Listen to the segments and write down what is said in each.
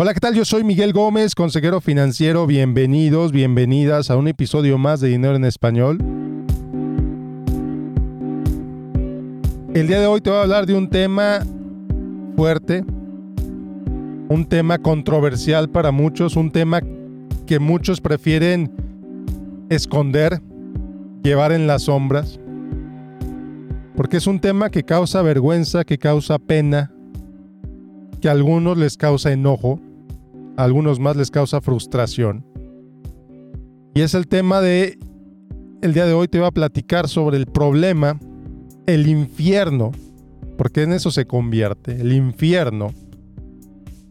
Hola, ¿qué tal? Yo soy Miguel Gómez, consejero financiero. Bienvenidos, bienvenidas a un episodio más de Dinero en Español. El día de hoy te voy a hablar de un tema fuerte, un tema controversial para muchos, un tema que muchos prefieren esconder, llevar en las sombras, porque es un tema que causa vergüenza, que causa pena, que a algunos les causa enojo algunos más les causa frustración. Y es el tema de, el día de hoy te voy a platicar sobre el problema, el infierno, porque en eso se convierte, el infierno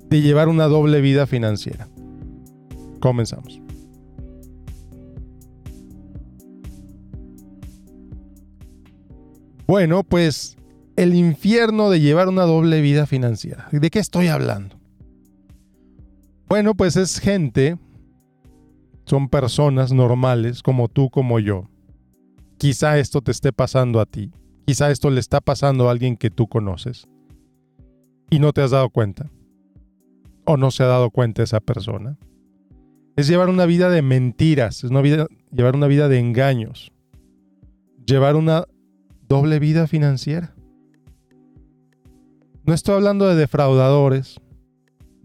de llevar una doble vida financiera. Comenzamos. Bueno, pues el infierno de llevar una doble vida financiera. ¿De qué estoy hablando? Bueno, pues es gente, son personas normales como tú, como yo. Quizá esto te esté pasando a ti, quizá esto le está pasando a alguien que tú conoces y no te has dado cuenta o no se ha dado cuenta esa persona. Es llevar una vida de mentiras, es una vida, llevar una vida de engaños, llevar una doble vida financiera. No estoy hablando de defraudadores,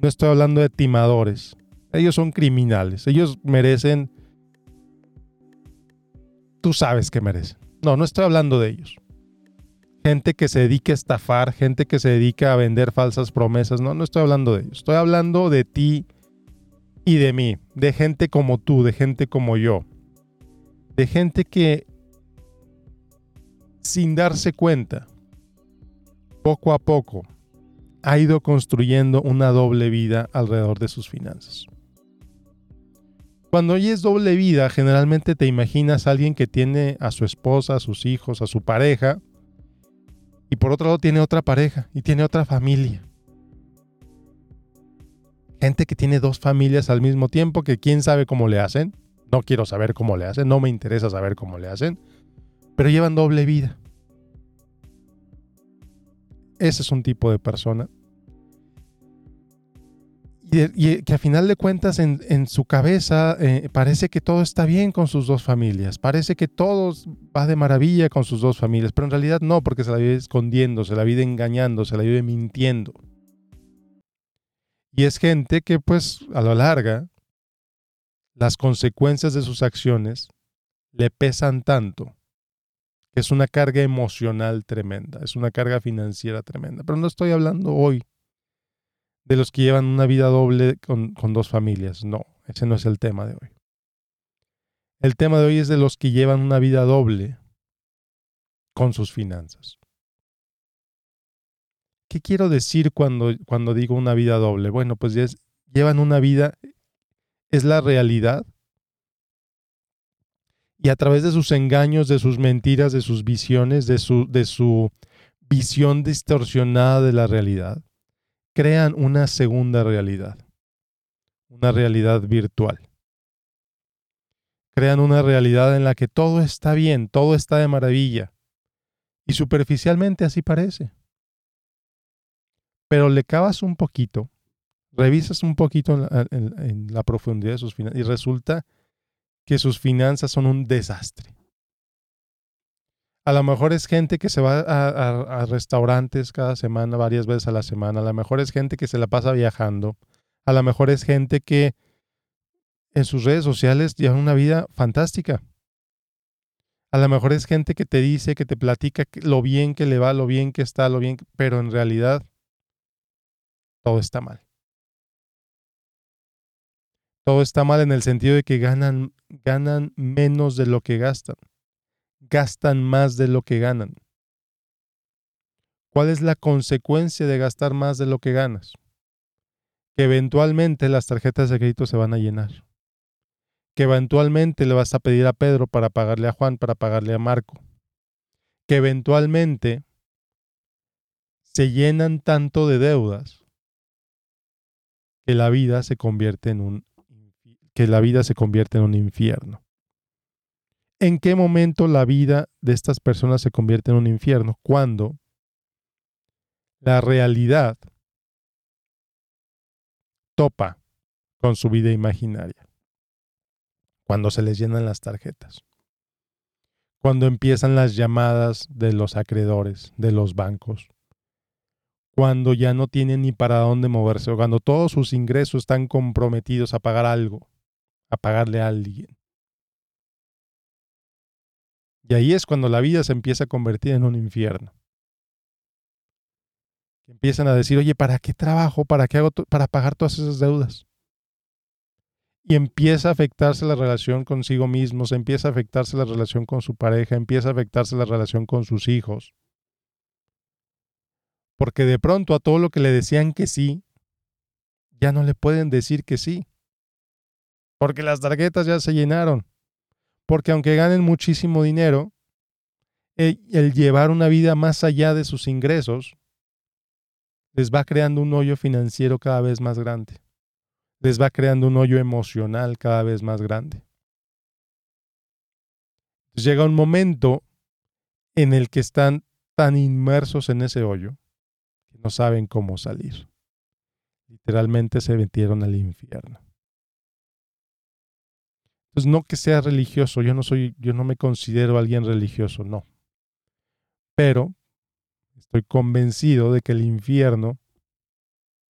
no estoy hablando de timadores. Ellos son criminales. Ellos merecen... Tú sabes que merecen. No, no estoy hablando de ellos. Gente que se dedica a estafar, gente que se dedica a vender falsas promesas. No, no estoy hablando de ellos. Estoy hablando de ti y de mí. De gente como tú, de gente como yo. De gente que sin darse cuenta, poco a poco, ha ido construyendo una doble vida alrededor de sus finanzas. Cuando oyes doble vida, generalmente te imaginas a alguien que tiene a su esposa, a sus hijos, a su pareja, y por otro lado tiene otra pareja y tiene otra familia. Gente que tiene dos familias al mismo tiempo, que quién sabe cómo le hacen. No quiero saber cómo le hacen, no me interesa saber cómo le hacen, pero llevan doble vida. Ese es un tipo de persona. Y, que a final de cuentas en, su cabeza eh, parece que todo está bien con sus dos familias, parece que todo va de maravilla con sus dos familias, pero en realidad no, porque se la vive escondiendo, se la vive engañando, se la vive mintiendo. Y es gente que pues a lo larga las consecuencias de sus acciones le pesan tanto es una carga emocional tremenda, es una carga financiera tremenda. Pero no estoy hablando hoy de los que llevan una vida doble con, dos familias. No, ese no es el tema de hoy. El tema de hoy es de los que llevan una vida doble con sus finanzas. ¿Qué quiero decir cuando, cuando digo una vida doble? Bueno, pues llevan una vida, es la realidad y a través de sus engaños, de sus mentiras, de sus visiones, de su, de su visión distorsionada de la realidad, crean una segunda realidad, una realidad virtual. Crean una realidad en la que todo está bien, todo está de maravilla. Y superficialmente así parece. Pero le cavas un poquito, revisas un poquito en la, profundidad de sus finanzas y resulta que sus finanzas son un desastre. A lo mejor es gente que se va a, restaurantes cada semana, varias veces a la semana. A lo mejor es gente que se la pasa viajando. A lo mejor es gente que en sus redes sociales lleva una vida fantástica. A lo mejor es gente que te dice, que te platica lo bien que le va, lo bien que está, lo bien, pero en realidad todo está mal. Todo está mal en el sentido de que ganan ganan menos de lo que gastan. Gastan más de lo que ganan. ¿Cuál es la consecuencia de gastar más de lo que ganas? Que eventualmente las tarjetas de crédito se van a llenar. Que eventualmente le vas a pedir a Pedro para pagarle a Juan, para pagarle a Marco. Que eventualmente se llenan tanto de deudas que la vida se convierte en un que la vida se convierte en un infierno. ¿En qué momento la vida de estas personas se convierte en un infierno? Cuando la realidad topa con su vida imaginaria. Cuando se les llenan las tarjetas. Cuando empiezan las llamadas de los acreedores, de los bancos. Cuando ya no tienen ni para dónde moverse cuando todos sus ingresos están comprometidos a pagar algo, a pagarle a alguien. Y ahí es cuando la vida se empieza a convertir en un infierno. Empiezan a decir, oye, ¿para qué trabajo? ¿Para qué hago? Para pagar todas esas deudas. Y empieza a afectarse la relación consigo mismo, se empieza a afectarse la relación con su pareja, empieza a afectarse la relación con sus hijos. Porque de pronto a todo lo que le decían que sí, ya no le pueden decir que sí. Porque las tarjetas ya se llenaron. Porque aunque ganen muchísimo dinero, el, llevar una vida más allá de sus ingresos les va creando un hoyo financiero cada vez más grande. Les va creando un hoyo emocional cada vez más grande. llega un momento en el que están tan inmersos en ese hoyo que no saben cómo salir. Literalmente se metieron al infierno. Entonces, no que sea religioso, yo no soy, yo no me considero alguien religioso, no. Pero estoy convencido de que el infierno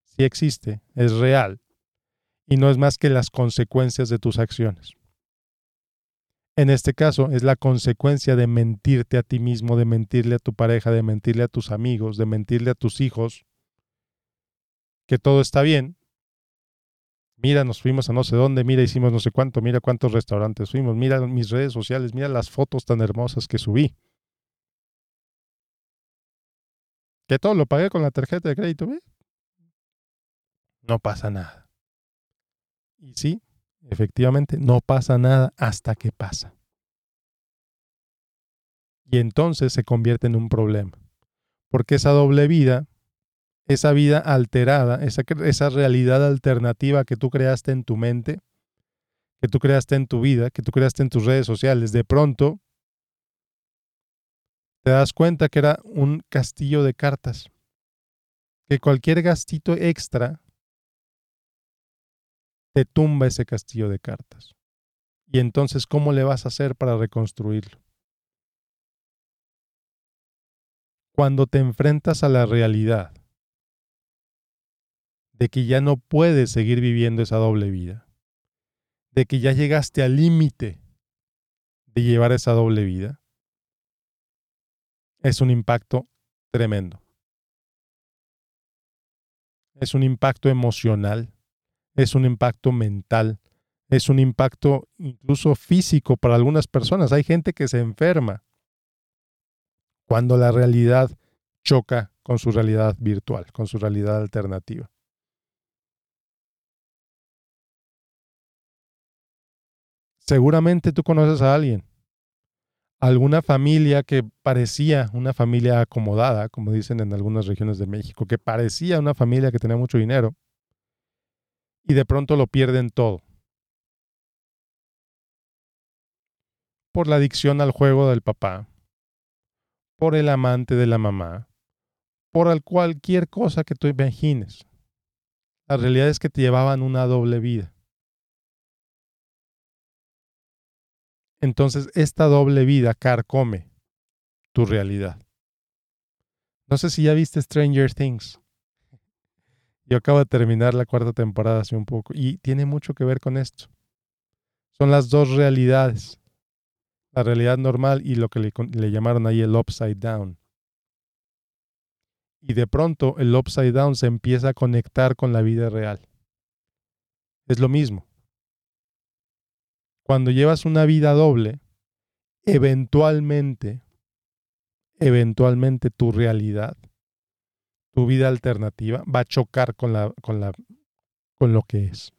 sí existe, es real, y no es más que las consecuencias de tus acciones. En este caso, es la consecuencia de mentirte a ti mismo, de mentirle a tu pareja, de mentirle a tus amigos, de mentirle a tus hijos, que todo está bien, mira, nos fuimos a no sé dónde, mira, hicimos no sé cuánto, mira cuántos restaurantes fuimos, mira mis redes sociales, mira las fotos tan hermosas que subí. Que todo lo pagué con la tarjeta de crédito, ¿ve? No pasa nada. Y sí, efectivamente, no pasa nada hasta que pasa. Y entonces se convierte en un problema. Porque esa doble vida esa vida alterada, esa, esa realidad alternativa que tú creaste en tu mente, que tú creaste en tu vida, que tú creaste en tus redes sociales, de pronto te das cuenta que era un castillo de cartas, que cualquier gastito extra te tumba ese castillo de cartas. Y entonces, ¿cómo le vas a hacer para reconstruirlo? Cuando te enfrentas a la realidad de que ya no puedes seguir viviendo esa doble vida, de que ya llegaste al límite de llevar esa doble vida, es un impacto tremendo. Es un impacto emocional, es un impacto mental, es un impacto incluso físico para algunas personas. Hay gente que se enferma cuando la realidad choca con su realidad virtual, con su realidad alternativa. Seguramente tú conoces a alguien, alguna familia que parecía una familia acomodada, como dicen en algunas regiones de México, que parecía una familia que tenía mucho dinero y de pronto lo pierden todo. Por la adicción al juego del papá, por el amante de la mamá, por cualquier cosa que tú imagines. La realidad es que te llevaban una doble vida. Entonces esta doble vida carcome tu realidad. No sé si ya viste Stranger Things. Yo acabo de terminar la cuarta temporada hace un poco y tiene mucho que ver con esto. Son las dos realidades. La realidad normal y lo que le, le llamaron ahí el upside down. Y de pronto el upside down se empieza a conectar con la vida real. Es lo mismo cuando llevas una vida doble, eventualmente, eventualmente tu realidad, tu vida alternativa va a chocar con, la, con, la, con lo que es.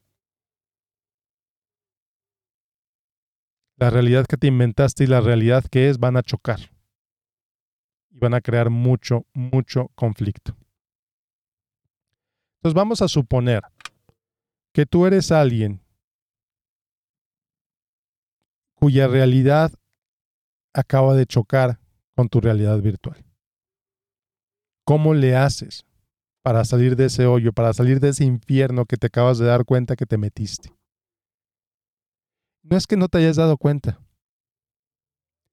La realidad que te inventaste y la realidad que es van a chocar. Y van a crear mucho, mucho conflicto. Entonces vamos a suponer que tú eres alguien cuya realidad acaba de chocar con tu realidad virtual. ¿Cómo le haces? para salir de ese hoyo, para salir de ese infierno que te acabas de dar cuenta que te metiste. No es que no te hayas dado cuenta,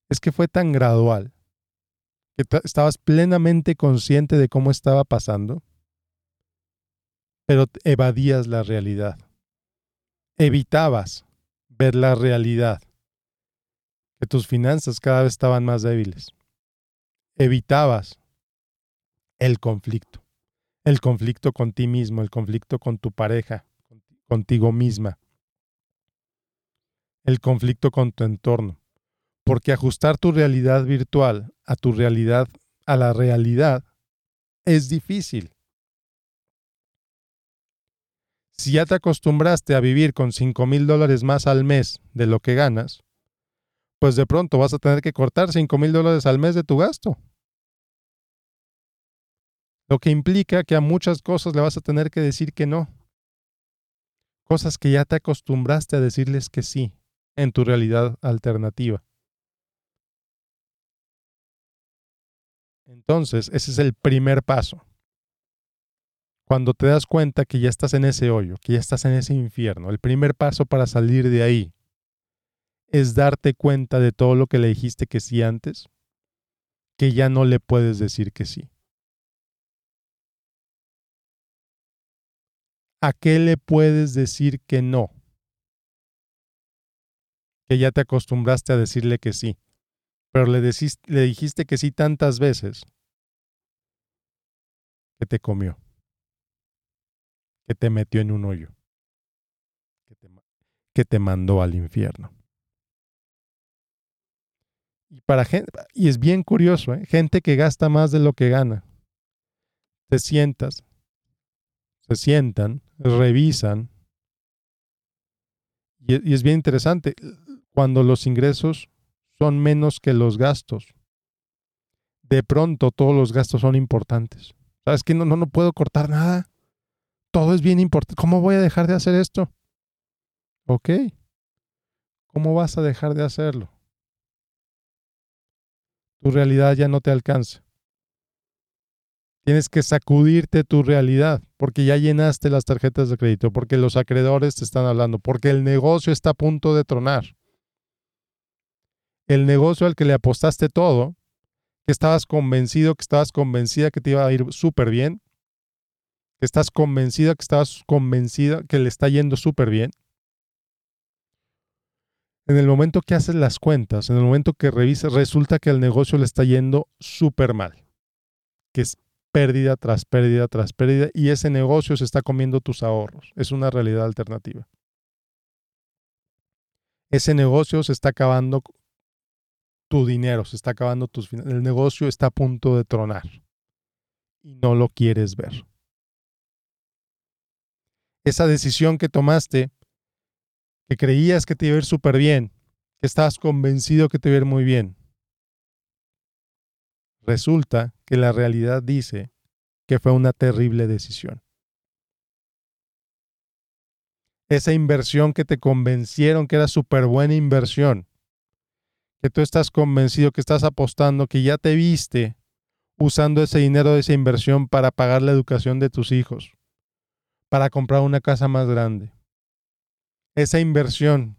es que fue tan gradual que estabas plenamente consciente de cómo estaba pasando, pero evadías la realidad. Evitabas ver la realidad, que tus finanzas cada vez estaban más débiles. Evitabas el conflicto, el conflicto con ti mismo, el conflicto con tu pareja, contigo misma, el conflicto con tu entorno. Porque ajustar tu realidad virtual a tu realidad, a la realidad, es difícil. Si ya te acostumbraste a vivir con 5 mil dólares más al mes de lo que ganas, pues de pronto vas a tener que cortar 5 mil dólares al mes de tu gasto. Lo que implica que a muchas cosas le vas a tener que decir que no. Cosas que ya te acostumbraste a decirles que sí en tu realidad alternativa. Entonces, ese es el primer paso. Cuando te das cuenta que ya estás en ese hoyo, que ya estás en ese infierno, el primer paso para salir de ahí es darte cuenta de todo lo que le dijiste que sí antes, que ya no le puedes decir que sí. ¿A qué le puedes decir que no? Que ya te acostumbraste a decirle que sí, pero le, dijiste que sí tantas veces que te comió, que te metió en un hoyo, que te mandó al infierno. Y, para gente, y es bien curioso, ¿eh? gente que gasta más de lo que gana. Te sientas, se sientan, revisan. Y, es bien interesante, cuando los ingresos son menos que los gastos, de pronto todos los gastos son importantes. ¿Sabes que no, no, no puedo cortar nada? Todo es bien importante. ¿Cómo voy a dejar de hacer esto? Ok. ¿Cómo vas a dejar de hacerlo? Tu realidad ya no te alcanza. Tienes que sacudirte tu realidad porque ya llenaste las tarjetas de crédito, porque los acreedores te están hablando, porque el negocio está a punto de tronar. El negocio al que le apostaste todo, que estabas convencido, que estabas convencida que te iba a ir súper bien, que estás convencida, que estabas convencida que le está yendo súper bien. En el momento que haces las cuentas, en el momento que revisas, resulta que el negocio le está yendo súper mal, que es pérdida tras pérdida tras pérdida y ese negocio se está comiendo tus ahorros. Es una realidad alternativa. Ese negocio se está acabando tu dinero, se está acabando tus finanzas. El negocio está a punto de tronar y no lo quieres ver. Esa decisión que tomaste, que creías que te iba a ir súper bien, que estabas convencido que te iba a ir muy bien, Resulta que la realidad dice que fue una terrible decisión. Esa inversión que te convencieron que era súper buena inversión, que tú estás convencido, que estás apostando, que ya te viste usando ese dinero de esa inversión para pagar la educación de tus hijos, para comprar una casa más grande. Esa inversión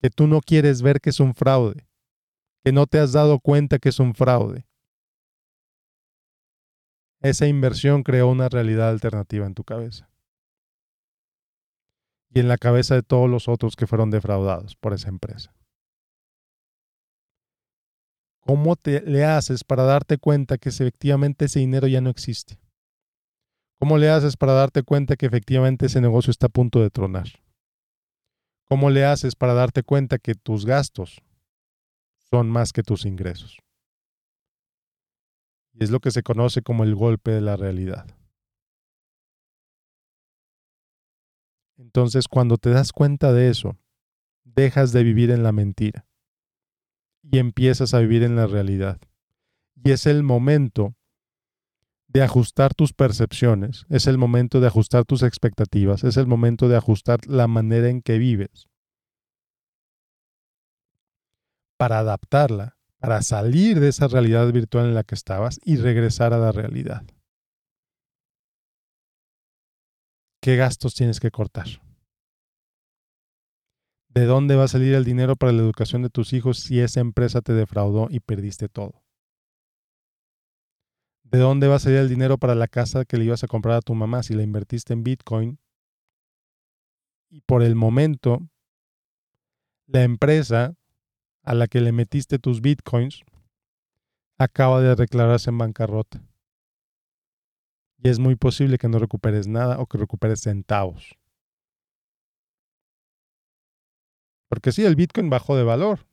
que tú no quieres ver que es un fraude, que no te has dado cuenta que es un fraude, esa inversión creó una realidad alternativa en tu cabeza. Y en la cabeza de todos los otros que fueron defraudados por esa empresa. ¿Cómo te, le haces para darte cuenta que efectivamente ese dinero ya no existe? ¿Cómo le haces para darte cuenta que efectivamente ese negocio está a punto de tronar? ¿Cómo le haces para darte cuenta que tus gastos son más que tus ingresos? Y es lo que se conoce como el golpe de la realidad. Entonces, cuando te das cuenta de eso, dejas de vivir en la mentira y empiezas a vivir en la realidad. Y es el momento de ajustar tus percepciones, es el momento de ajustar tus expectativas, es el momento de ajustar la manera en que vives para adaptarla para salir de esa realidad virtual en la que estabas y regresar a la realidad. ¿Qué gastos tienes que cortar? ¿De dónde va a salir el dinero para la educación de tus hijos si esa empresa te defraudó y perdiste todo? ¿De dónde va a salir el dinero para la casa que le ibas a comprar a tu mamá si la invertiste en Bitcoin? Y por el momento, la empresa a la que le metiste tus Bitcoins acaba de declararse en bancarrota. Y es muy posible que no recuperes nada o que recuperes centavos. Porque sí, el Bitcoin bajó de valor.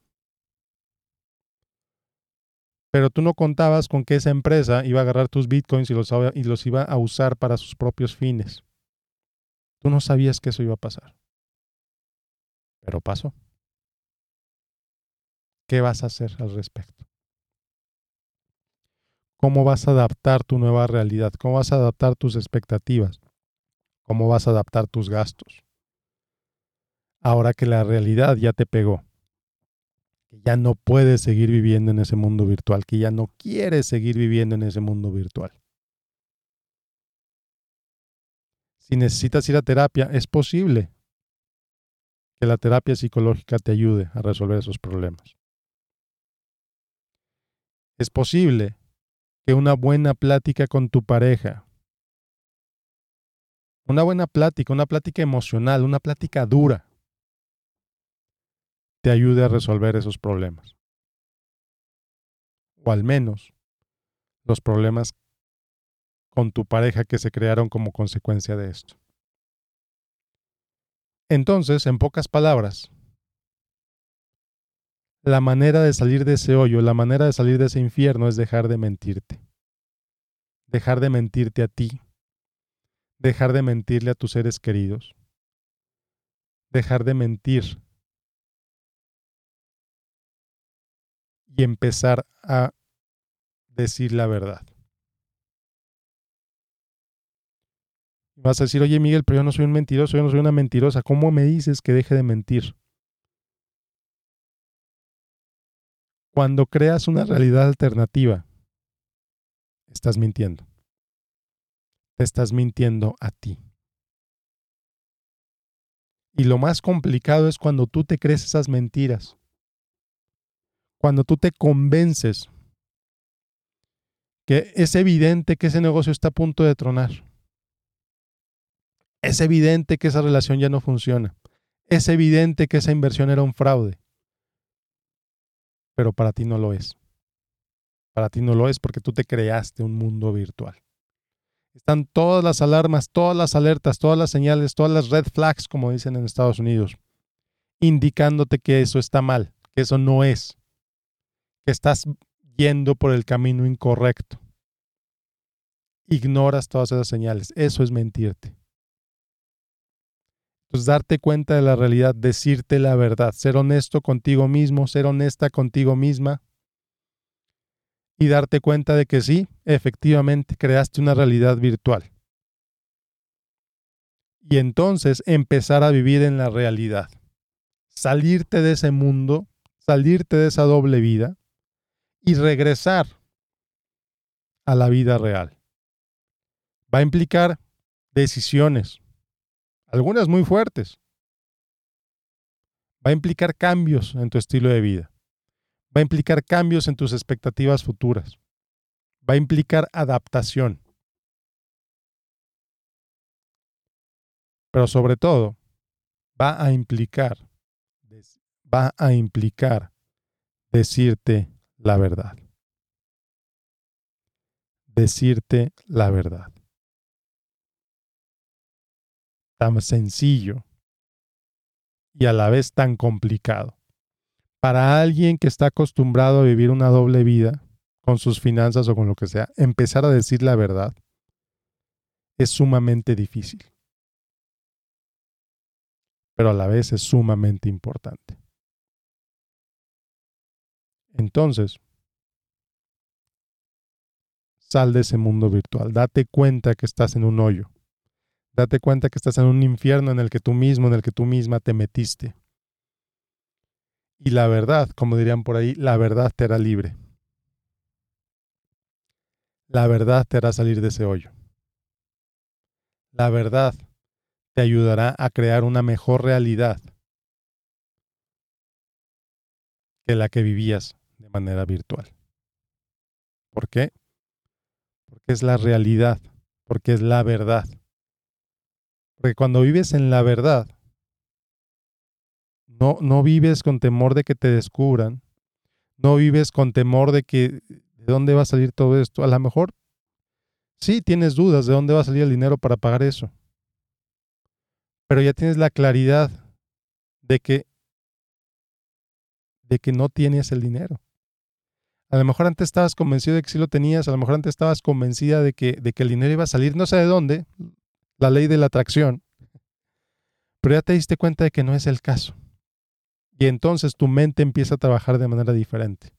Pero tú no contabas con que esa empresa iba a agarrar tus Bitcoins y los, iba a usar para sus propios fines. Tú no sabías que eso iba a pasar. Pero pasó. ¿Qué vas a hacer al respecto? ¿Cómo vas a adaptar tu nueva realidad? ¿Cómo vas a adaptar tus expectativas? ¿Cómo vas a adaptar tus gastos? ahora que la realidad ya te pegó, ya no puedes seguir viviendo en ese mundo virtual, que ya no quieres seguir viviendo en ese mundo virtual. Si necesitas ir a terapia, es posible que la terapia psicológica te ayude a resolver esos problemas. Es posible que una buena plática con tu pareja, una buena plática, una plática emocional, una plática dura, te ayude a resolver esos problemas. O al menos los problemas con tu pareja que se crearon como consecuencia de esto. Entonces, en pocas palabras, la manera de salir de ese hoyo, la manera de salir de ese infierno es dejar de mentirte. Dejar de mentirte a ti. Dejar de mentirle a tus seres queridos. Dejar de mentir y empezar a decir la verdad. Vas a decir, oye Miguel, pero yo no soy un mentiroso, yo no soy una mentirosa. ¿Cómo me dices que deje de mentir? Cuando creas una realidad alternativa, estás mintiendo. Te estás mintiendo a ti. Y lo más complicado es cuando tú te crees esas mentiras cuando tú te convences que es evidente que ese negocio está a punto de tronar. Es evidente que esa relación ya no funciona. Es evidente que esa inversión era un fraude. Pero para ti no lo es. Para ti no lo es porque tú te creaste un mundo virtual. Están todas las alarmas, todas las alertas, todas las señales, todas las red flags, como dicen en Estados Unidos, indicándote que eso está mal, que eso no es que estás yendo por el camino incorrecto. Ignoras todas esas señales. Eso es mentirte. Entonces, darte cuenta de la realidad, decirte la verdad, ser honesto contigo mismo, ser honesta contigo misma y darte cuenta de que sí, efectivamente, creaste una realidad virtual. Y entonces empezar a vivir en la realidad. Salirte de ese mundo, salirte de esa doble vida y regresar a la vida real. Va a implicar decisiones, algunas muy fuertes. Va a implicar cambios en tu estilo de vida. Va a implicar cambios en tus expectativas futuras. Va a implicar adaptación. Pero sobre todo, va a implicar, va a implicar decirte la verdad. Decirte la verdad. Tan sencillo y a la vez tan complicado. Para alguien que está acostumbrado a vivir una doble vida con sus finanzas o con lo que sea, empezar a decir la verdad es sumamente difícil. Pero a la vez es sumamente importante. Entonces, sal de ese mundo virtual. Date cuenta que estás en un hoyo. Date cuenta que estás en un infierno en el que tú mismo, en el que tú misma te metiste. Y la verdad, como dirían por ahí, la verdad te hará libre. La verdad te hará salir de ese hoyo. La verdad te ayudará a crear una mejor realidad que la que vivías de manera virtual. ¿Por qué? Porque es la realidad, porque es la verdad. Porque cuando vives en la verdad, no, no vives con temor de que te descubran, no vives con temor de que de dónde va a salir todo esto. A lo mejor sí tienes dudas de dónde va a salir el dinero para pagar eso, pero ya tienes la claridad de que de que no tienes el dinero. A lo mejor antes estabas convencido de que sí lo tenías, a lo mejor antes estabas convencida de que, de que el dinero iba a salir, no sé de dónde, la ley de la atracción, pero ya te diste cuenta de que no es el caso. Y entonces tu mente empieza a trabajar de manera diferente.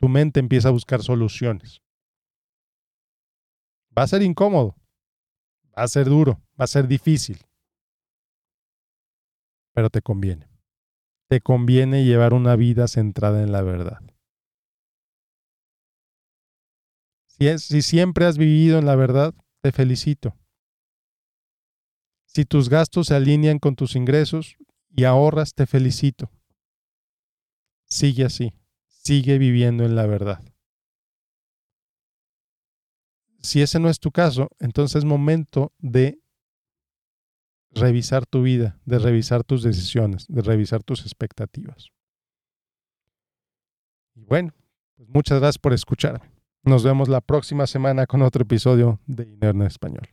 Tu mente empieza a buscar soluciones. Va a ser incómodo, va a ser duro, va a ser difícil, pero te conviene. Te conviene llevar una vida centrada en la verdad. Si, si siempre has vivido en la verdad, te felicito. Si tus gastos se alinean con tus ingresos y ahorras, te felicito. Sigue así, sigue viviendo en la verdad. Si ese no es tu caso, entonces es momento de revisar tu vida, de revisar tus decisiones, de revisar tus expectativas. Y bueno, pues muchas gracias por escucharme. Nos vemos la próxima semana con otro episodio de Dinero Español.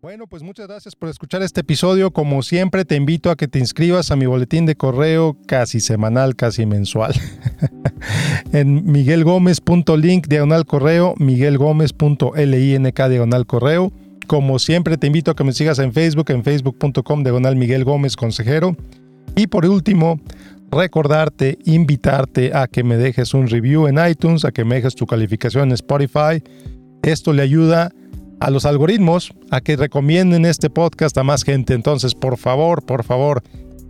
Bueno, pues muchas gracias por escuchar este episodio. Como siempre, te invito a que te inscribas a mi boletín de correo casi semanal, casi mensual. en miguelgomez.link diagonal correo, miguelgomez.link diagonal correo. Como siempre, te invito a que me sigas en Facebook, en facebook.com diagonal Miguel Gómez Consejero. Y por último, recordarte, invitarte a que me dejes un review en iTunes, a que me dejes tu calificación en Spotify. Esto le ayuda a los algoritmos a que recomienden este podcast a más gente. Entonces, por favor, por favor,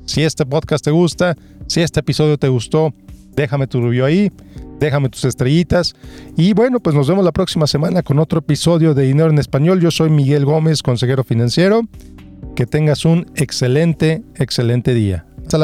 si este podcast te gusta, si este episodio te gustó, déjame tu review ahí, déjame tus estrellitas. Y bueno, pues nos vemos la próxima semana con otro episodio de Dinero en Español. Yo soy Miguel Gómez, consejero financiero. Que tengas un excelente, excelente día.